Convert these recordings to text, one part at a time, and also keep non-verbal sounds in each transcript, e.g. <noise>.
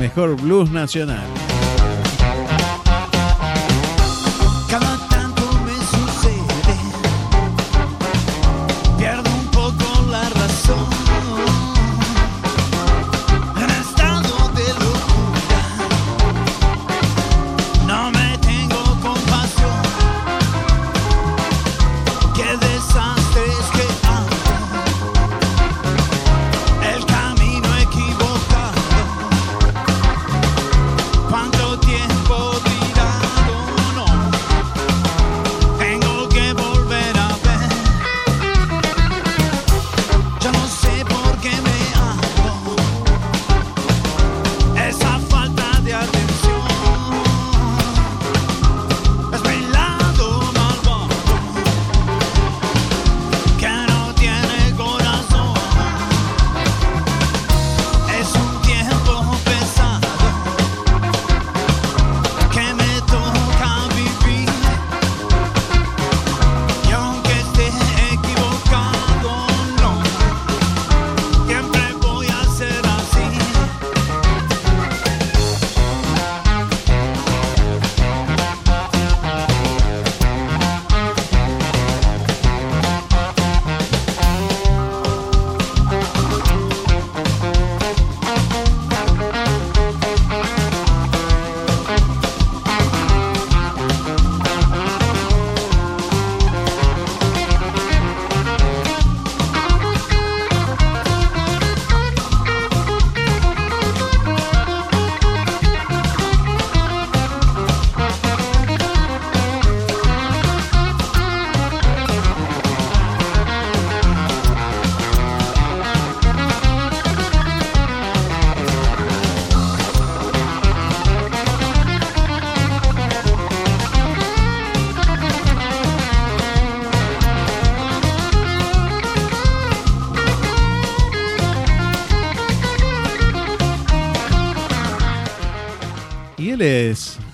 mejor blues nacional.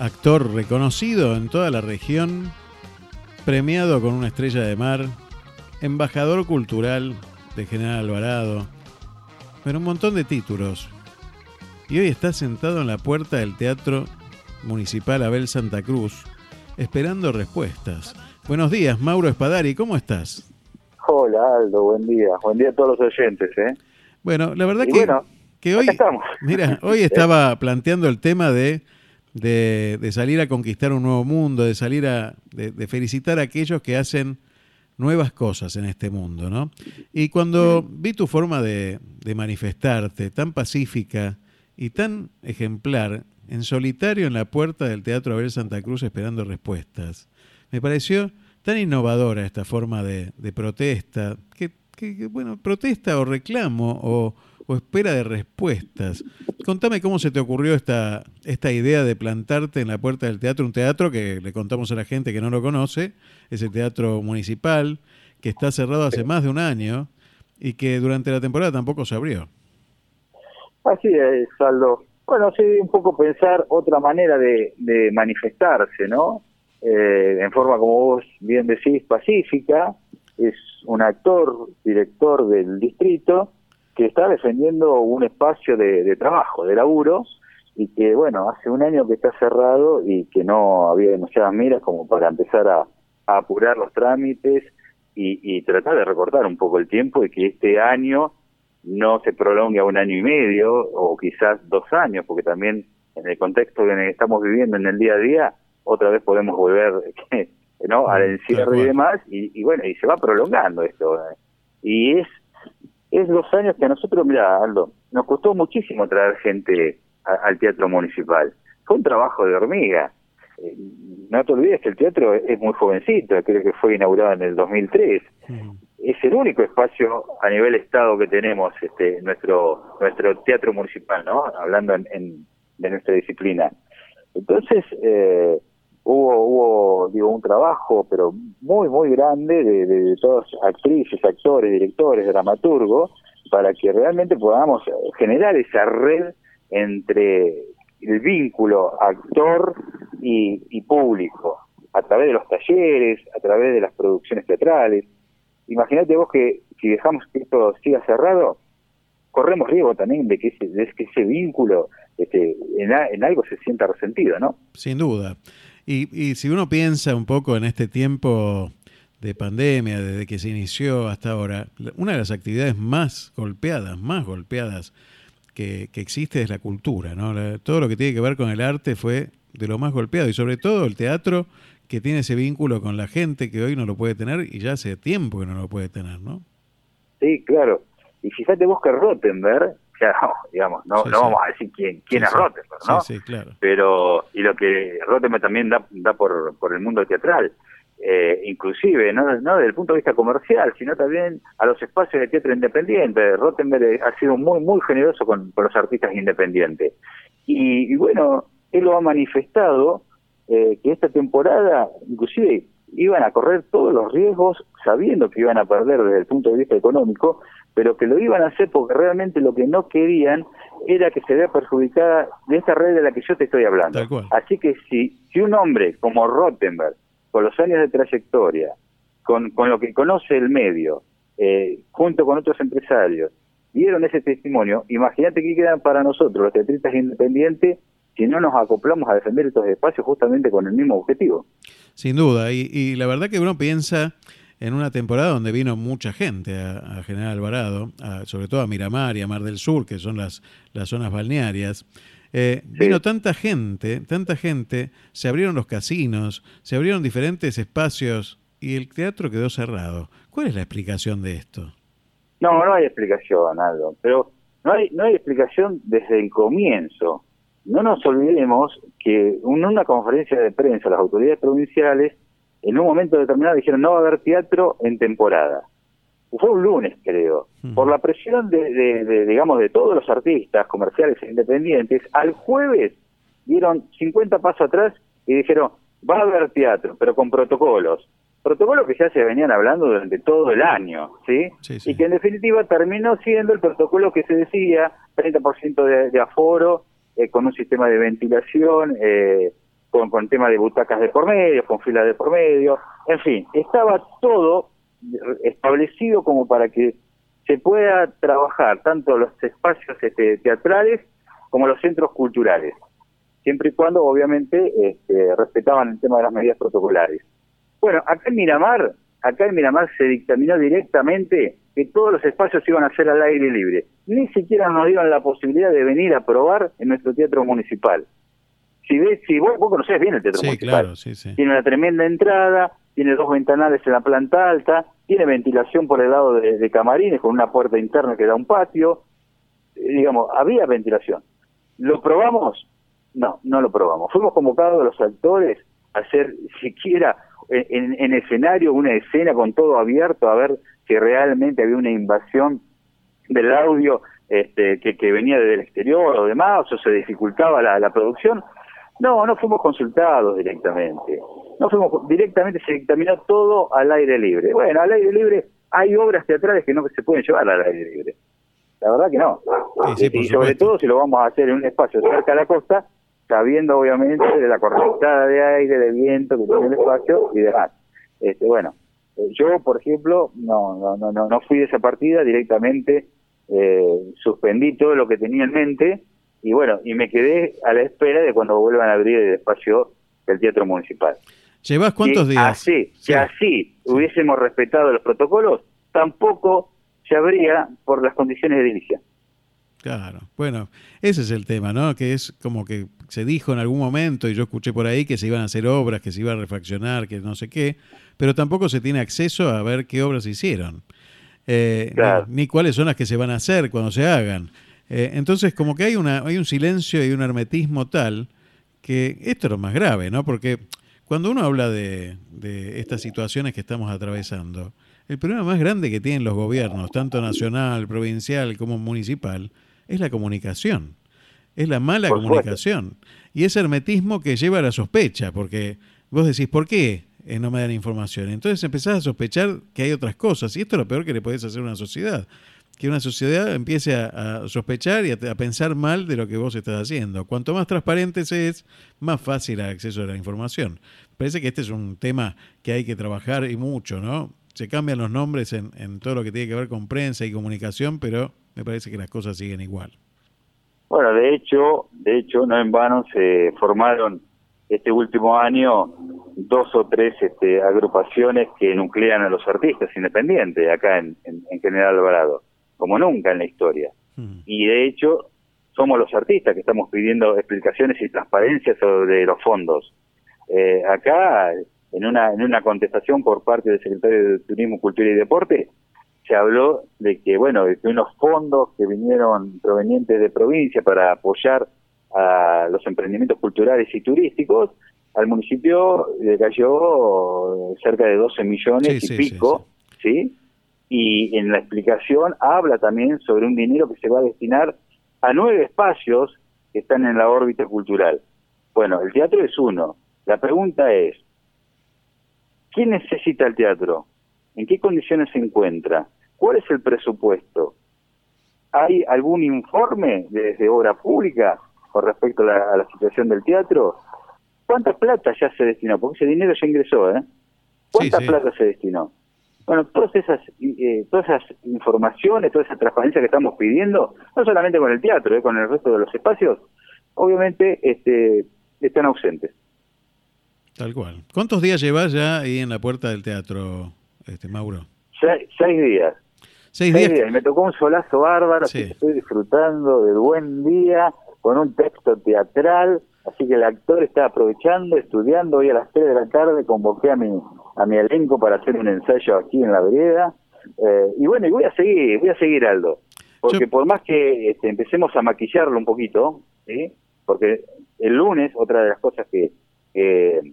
Actor reconocido en toda la región, premiado con una estrella de mar, embajador cultural de General Alvarado, pero un montón de títulos. Y hoy está sentado en la puerta del Teatro Municipal Abel Santa Cruz, esperando respuestas. Buenos días, Mauro Espadari, ¿cómo estás? Hola, Aldo, buen día. Buen día a todos los oyentes, ¿eh? Bueno, la verdad que, que hoy, mira, <laughs> hoy estaba planteando el tema de de, salir a conquistar un nuevo mundo, de salir a, de, felicitar a aquellos que hacen nuevas cosas en este mundo, ¿no? Y cuando vi tu forma de, de manifestarte, tan pacífica y tan ejemplar, en solitario en la puerta del Teatro Abel Santa Cruz esperando respuestas, me pareció tan innovadora esta forma de, protesta, que, que, bueno, protesta o reclamo o, o espera de respuestas. Contame cómo se te ocurrió esta, esta idea de plantarte en la puerta del teatro, un teatro que le contamos a la gente que no lo conoce, es el teatro municipal, que está cerrado hace más de un año y que durante la temporada tampoco se abrió. Así es, Saldo. Bueno, sí, un poco pensar otra manera de, manifestarse, ¿no? Eh, en forma, como vos bien decís, pacífica. Es un actor, director del distrito, que está defendiendo un espacio de, trabajo, de laburo, y que, bueno, hace un año que está cerrado y que no había demasiadas miras como para empezar a, apurar los trámites y, tratar de recortar un poco el tiempo y que este año no se prolongue a un año y medio o quizás dos años, porque también en el contexto en el que estamos viviendo en el día a día, otra vez podemos volver <laughs> ¿no? al encierro y demás, y, y, bueno, y se va prolongando esto. ¿eh? Y es es los años que a nosotros, mira, Aldo, nos costó muchísimo traer gente al teatro municipal. Fue un trabajo de hormiga. Eh, no te olvides que el teatro es muy jovencito, creo que fue inaugurado en el 2003. Es el único espacio a nivel estado que tenemos, este, nuestro nuestro teatro municipal, ¿no? Hablando en, de nuestra disciplina. Entonces, eh, hubo, hubo digo, un trabajo, pero muy, muy grande de, de, todas actrices, actores, directores, dramaturgos, para que realmente podamos generar esa red entre el vínculo actor y, y público, a través de los talleres, a través de las producciones teatrales. Imagínate vos que si dejamos que esto siga cerrado, corremos riesgo también de que ese, de que ese vínculo este, en, algo se sienta resentido, ¿no? Sin duda. Y, y si uno piensa un poco en este tiempo de pandemia, desde que se inició hasta ahora, una de las actividades más golpeadas, más golpeadas que, que existe es la cultura, ¿no? todo lo que tiene que ver con el arte fue de lo más golpeado y sobre todo el teatro que tiene ese vínculo con la gente que hoy no lo puede tener y ya hace tiempo que no lo puede tener, ¿no? Sí, claro. Y fíjate vos que Rottenberg, no, <laughs> digamos, no, no vamos a decir quién, quién es Rottenberg, ¿no? Sí, claro. Pero, y lo que Rottenberg también da, da por, por el mundo teatral, eh, inclusive, no, no desde el punto de vista comercial, sino también a los espacios de teatro independiente. Rottenberg ha sido muy, muy generoso con, los artistas independientes. Y, bueno, él lo ha manifestado eh, que esta temporada, inclusive, iban a correr todos los riesgos sabiendo que iban a perder desde el punto de vista económico, pero que lo iban a hacer porque realmente lo que no querían era que se vea perjudicada de esta red de la que yo te estoy hablando. Así que si, si un hombre como Rottenberg, con los años de trayectoria, con, con lo que conoce el medio, eh, junto con otros empresarios, dieron ese testimonio, imagínate qué quedan para nosotros, los teatristas independientes, si no nos acoplamos a defender estos espacios justamente con el mismo objetivo. Sin duda, y, y la verdad que uno piensa en una temporada donde vino mucha gente a, General Alvarado, sobre todo a Miramar y a Mar del Sur, que son las, las zonas balnearias. Eh, vino tanta gente, tanta gente, se abrieron los casinos, se abrieron diferentes espacios y el teatro quedó cerrado. ¿Cuál es la explicación de esto? No, no hay explicación, Aldo, pero no hay, no hay explicación desde el comienzo. No nos olvidemos que en una conferencia de prensa las autoridades provinciales en un momento determinado dijeron no va a haber teatro en temporada. Fue un lunes, creo. Por la presión de, digamos, de todos los artistas comerciales e independientes, al jueves dieron 50 pasos atrás y dijeron, va a haber teatro, pero con protocolos. Protocolos que ya se venían hablando durante todo el año, ¿sí? Y que en definitiva terminó siendo el protocolo que se decía, 30% de, de aforo, eh, con un sistema de ventilación, eh, con, con tema de butacas de por medio, con filas de por medio, en fin, estaba todo establecido como para que se pueda trabajar tanto los espacios este, teatrales como los centros culturales, siempre y cuando obviamente este, respetaban el tema de las medidas protocolares. Bueno, acá en Miramar, acá en Miramar se dictaminó directamente que todos los espacios iban a ser al aire libre. Ni siquiera nos dieron la posibilidad de venir a probar en nuestro teatro municipal si ves, si vos, vos conocés bien el teatro municipal, tiene una tremenda entrada, tiene dos ventanales en la planta alta, tiene ventilación por el lado de, camarines con una puerta interna que da un patio, eh, digamos, había ventilación. ¿Lo probamos? No, no lo probamos. Fuimos convocados los actores a hacer siquiera en, en escenario una escena con todo abierto a ver si realmente había una invasión del audio este, que, que venía desde el exterior o demás, o se dificultaba la, la producción. No, no fuimos consultados directamente. No fuimos directamente, se dictaminó todo al aire libre. Bueno, al aire libre hay obras teatrales que no se pueden llevar al aire libre. La verdad que no. y sobre todo si lo vamos a hacer en un espacio cerca de la costa, sabiendo obviamente de la correntada de aire, de viento que tiene el espacio y demás. Este, bueno, eh, yo por ejemplo no no no no, no fui de esa partida directamente, eh, suspendí todo lo que tenía en mente y bueno, y me quedé a la espera de cuando vuelvan a abrir el espacio del Teatro Municipal. ¿Llevas cuántos días? Así, si así hubiésemos respetado los protocolos, tampoco se abría por las condiciones de edilicia. Claro, bueno, ese es el tema, ¿no? Que es como que se dijo en algún momento, y yo escuché por ahí que se iban a hacer obras, que se iba a refaccionar, que no sé qué, pero tampoco se tiene acceso a ver qué obras se hicieron, eh, ni, cuáles son las que se van a hacer cuando se hagan. Eh, entonces, como que hay, una, hay un silencio y un hermetismo tal que esto es lo más grave, ¿no? Porque cuando uno habla de, de estas situaciones que estamos atravesando, el problema más grande que tienen los gobiernos, tanto nacional, provincial como municipal, es la comunicación. Es la mala comunicación. Y ese hermetismo que lleva a la sospecha, porque vos decís, ¿por qué eh, no me dan información? Entonces empezás a sospechar que hay otras cosas. Y esto es lo peor que le podés hacer a una sociedad que una sociedad empiece a, sospechar y a, pensar mal de lo que vos estás haciendo. Cuanto más transparente se es, más fácil el acceso a la información. Parece que este es un tema que hay que trabajar y mucho, ¿no? se cambian los nombres en, en todo lo que tiene que ver con prensa y comunicación, pero me parece que las cosas siguen igual. Bueno, de hecho, de hecho, no en vano se formaron este último año dos o tres este, agrupaciones que nuclean a los artistas independientes acá en, General Alvarado, como nunca en la historia. Hmm. Y de hecho, somos los artistas que estamos pidiendo explicaciones y transparencia sobre los fondos. Eh, acá, en una, en una contestación por parte del secretario de Turismo, Cultura y Deporte, se habló de que, bueno, de que unos fondos que vinieron provenientes de provincia para apoyar a los emprendimientos culturales y turísticos, al municipio le cayó cerca de 12 millones y pico, sí, Y en la explicación habla también sobre un dinero que se va a destinar a nueve espacios que están en la órbita cultural. Bueno, el teatro es uno. La pregunta es, ¿quién necesita el teatro? ¿En qué condiciones se encuentra? ¿Cuál es el presupuesto? ¿Hay algún informe desde obra pública con respecto a la, situación del teatro, ¿cuánta plata ya se destinó? Porque ese dinero ya ingresó, ¿eh? ¿Cuánta plata se destinó? Bueno, todas esas, eh, todas esas informaciones, toda esa transparencia que estamos pidiendo, no solamente con el teatro, ¿eh? con el resto de los espacios, obviamente este, están ausentes. Tal cual. ¿Cuántos días llevas ya ahí en la puerta del teatro, este Mauro? seis días. Seis, días. Y me tocó un solazo bárbaro, estoy disfrutando del buen día, con un texto teatral, así que el actor está aprovechando, estudiando, hoy a las 3 de la tarde convoqué a mi, a mi elenco para hacer un ensayo aquí en la vereda, eh, y bueno, y voy a seguir, voy a seguir Aldo, porque por más que este, empecemos a maquillarlo un poquito, ¿sí? porque el lunes, otra de las cosas que, que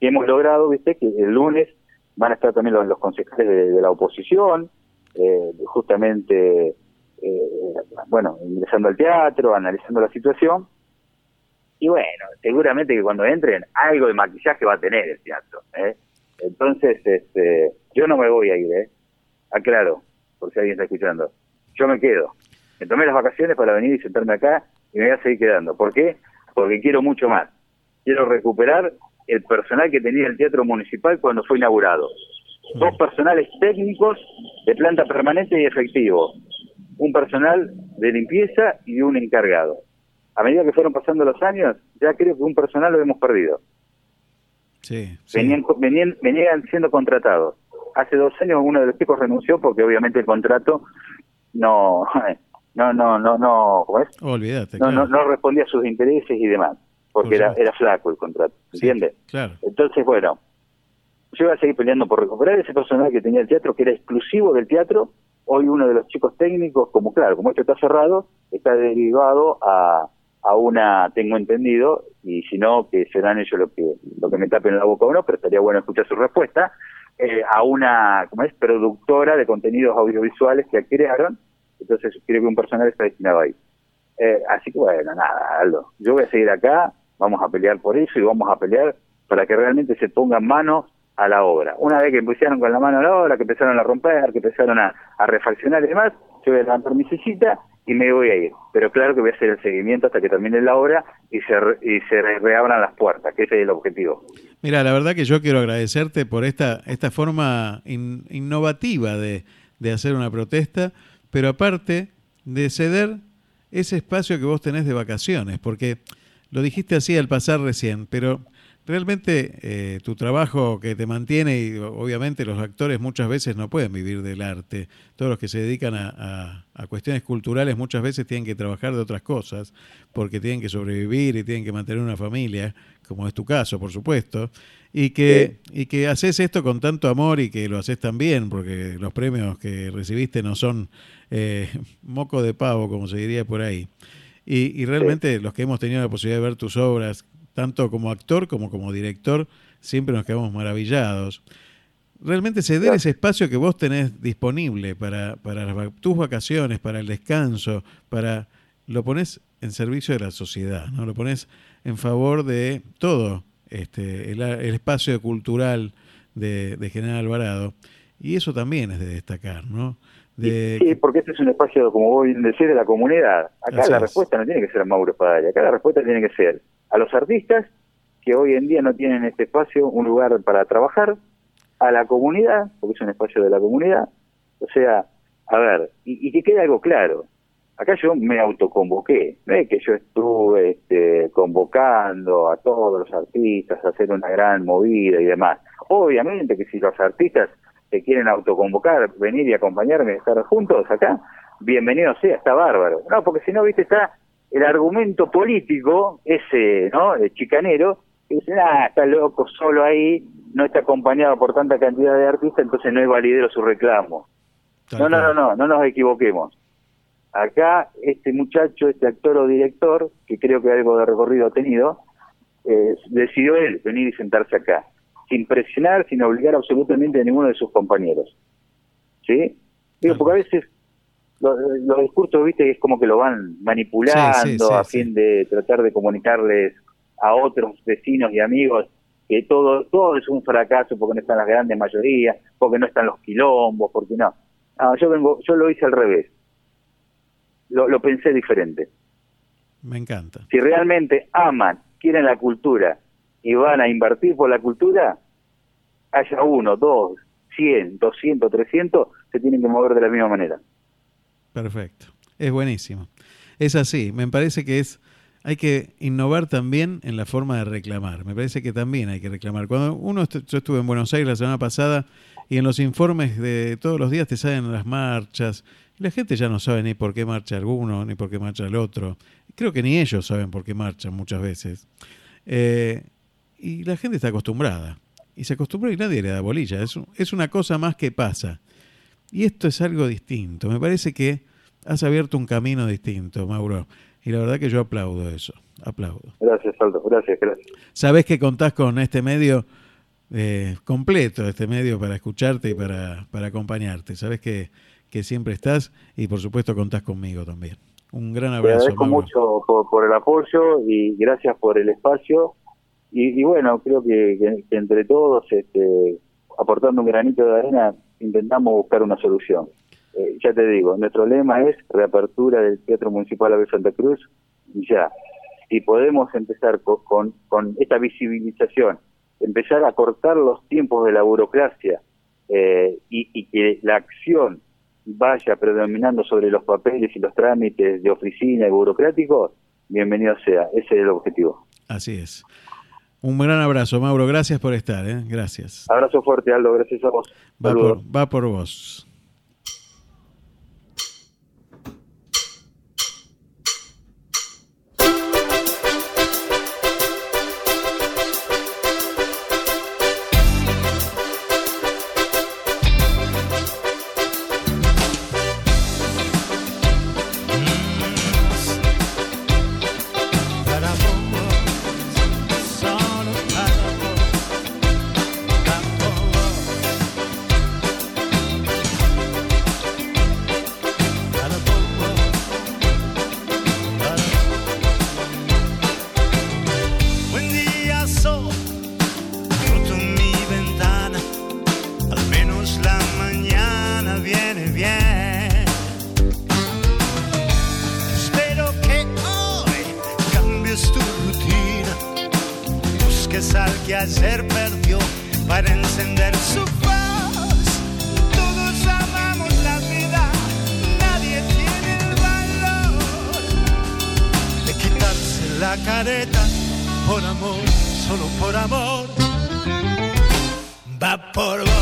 hemos logrado, viste, que el lunes van a estar también los, los concejales de, la oposición, eh, justamente eh, bueno, ingresando al teatro, analizando la situación. Y bueno, seguramente que cuando entren, algo de maquillaje va a tener el teatro. ¿eh? Entonces, este, yo no me voy a ir, ¿eh? Aclaro, por si alguien está escuchando. Yo me quedo. Me tomé las vacaciones para venir y sentarme acá y me voy a seguir quedando. ¿Por qué? Porque quiero mucho más. Quiero recuperar el personal que tenía el Teatro Municipal cuando fue inaugurado. Dos personales técnicos de planta permanente y efectivo un personal de limpieza y un encargado. A medida que fueron pasando los años, ya creo que un personal lo hemos perdido. Sí, Venían, venían, siendo contratados. Hace dos años uno de los chicos renunció porque obviamente el contrato no <laughs> no no no no no, no, no respondía a sus intereses y demás porque era, era flaco el contrato ¿entiendes? claro. entonces bueno yo voy a seguir peleando por recuperar ese personal que tenía el teatro que era exclusivo del teatro Hoy uno de los chicos técnicos, como claro, como esto está cerrado, está derivado a, a una, tengo entendido, y si no, que serán ellos lo que, lo que me tapen la boca o no, pero estaría bueno escuchar su respuesta, eh, a una, como es, productora de contenidos audiovisuales que crearon, entonces creo que un personal está destinado ahí. Eh, así que bueno, nada, Aldo, yo voy a seguir acá, vamos a pelear por eso y vamos a pelear para que realmente se pongan manos a la obra. Una vez que pusieron con la mano a la obra, que empezaron a romper, que empezaron a, refaccionar y demás, yo voy a levantar mi sillita y me voy a ir. Pero claro que voy a hacer el seguimiento hasta que termine la obra y se, y se reabran las puertas, que ese es el objetivo. Mira, la verdad que yo quiero agradecerte por esta, esta forma innovativa de, de hacer una protesta, pero aparte de ceder ese espacio que vos tenés de vacaciones, porque lo dijiste así al pasar recién, pero realmente eh, tu trabajo que te mantiene y obviamente los actores muchas veces no pueden vivir del arte. Todos los que se dedican a, cuestiones culturales muchas veces tienen que trabajar de otras cosas porque tienen que sobrevivir y tienen que mantener una familia, como es tu caso, por supuesto. Y que, y que haces esto con tanto amor y que lo haces tan bien, porque los premios que recibiste no son eh, <laughs> moco de pavo, como se diría por ahí. Y, y realmente los que hemos tenido la posibilidad de ver tus obras, tanto como actor como como director, siempre nos quedamos maravillados. Realmente ceder ese espacio que vos tenés disponible para, para tus vacaciones, para el descanso, para lo pones en servicio de la sociedad, ¿no? Lo pones en favor de todo este, el, espacio cultural de, General Alvarado. Y eso también es de destacar, ¿no? Sí, porque este es un espacio, como vos bien decís, de la comunidad. Acá la respuesta no tiene que ser Mauro Padalla, acá la respuesta tiene que ser a los artistas que hoy en día no tienen este espacio, un lugar para trabajar, a la comunidad, porque es un espacio de la comunidad. O sea, a ver, y, que quede algo claro. Acá yo me autoconvoqué, no es que yo estuve este, convocando a todos los artistas a hacer una gran movida y demás. Obviamente que si los artistas se quieren autoconvocar, venir y acompañarme, estar juntos acá, bienvenido sea, está bárbaro. No, porque si no, viste, está el argumento político, ese, ¿no? El chicanero, que dice, ah, está loco, solo ahí, no está acompañado por tanta cantidad de artistas, entonces no es validero su reclamo. No, no, no, no, no nos equivoquemos. Acá este muchacho, este actor o director, que creo que algo de recorrido ha tenido, eh, decidió él venir y sentarse acá, sin presionar, sin obligar absolutamente a ninguno de sus compañeros. ¿Sí? Digo, porque a veces los, discursos, viste, es como que lo van manipulando a fin de tratar de comunicarles a otros vecinos y amigos que todo todo es un fracaso porque no están las grandes mayorías, porque no están los quilombos, porque no. yo vengo, yo lo hice al revés. Lo, lo pensé diferente. Me encanta. Si realmente aman, quieren la cultura y van a invertir por la cultura, haya uno, dos, cien, doscientos, trescientos, se tienen que mover de la misma manera. Perfecto. Es buenísimo. Es así. Me parece que es hay que innovar también en la forma de reclamar. Me parece que también hay que reclamar. Cuando uno, yo estuve en Buenos Aires la semana pasada y en los informes de todos los días te salen las marchas. La gente ya no sabe ni por qué marcha alguno, ni por qué marcha el otro. Creo que ni ellos saben por qué marchan muchas veces. Eh, y la gente está acostumbrada. Y se acostumbra y nadie le da bolilla. Es, es una cosa más que pasa. Y esto es algo distinto. Me parece que has abierto un camino distinto, Mauro. Y la verdad que yo aplaudo eso. Aplaudo. Gracias, Aldo. Gracias, gracias. Sabes que contás con este medio eh, completo, este medio para escucharte y para, para acompañarte. Sabes que, que siempre estás y por supuesto contás conmigo también. Un gran abrazo. Te agradezco mucho por, el apoyo y gracias por el espacio. Y, bueno, creo que, que entre todos, este, aportando un granito de arena, intentamos buscar una solución. Eh, ya te digo, nuestro lema es reapertura del Teatro Municipal de Santa Cruz ya. Si podemos empezar con, con, esta visibilización, empezar a cortar los tiempos de la burocracia eh, y, y que la acción vaya predominando sobre los papeles y los trámites de oficina y burocráticos, bienvenido sea. Ese es el objetivo. Así es. Un gran abrazo, Mauro. Gracias por estar. ¿eh? Gracias. Abrazo fuerte, Aldo. Gracias a vos. Va por, va por vos. De existir.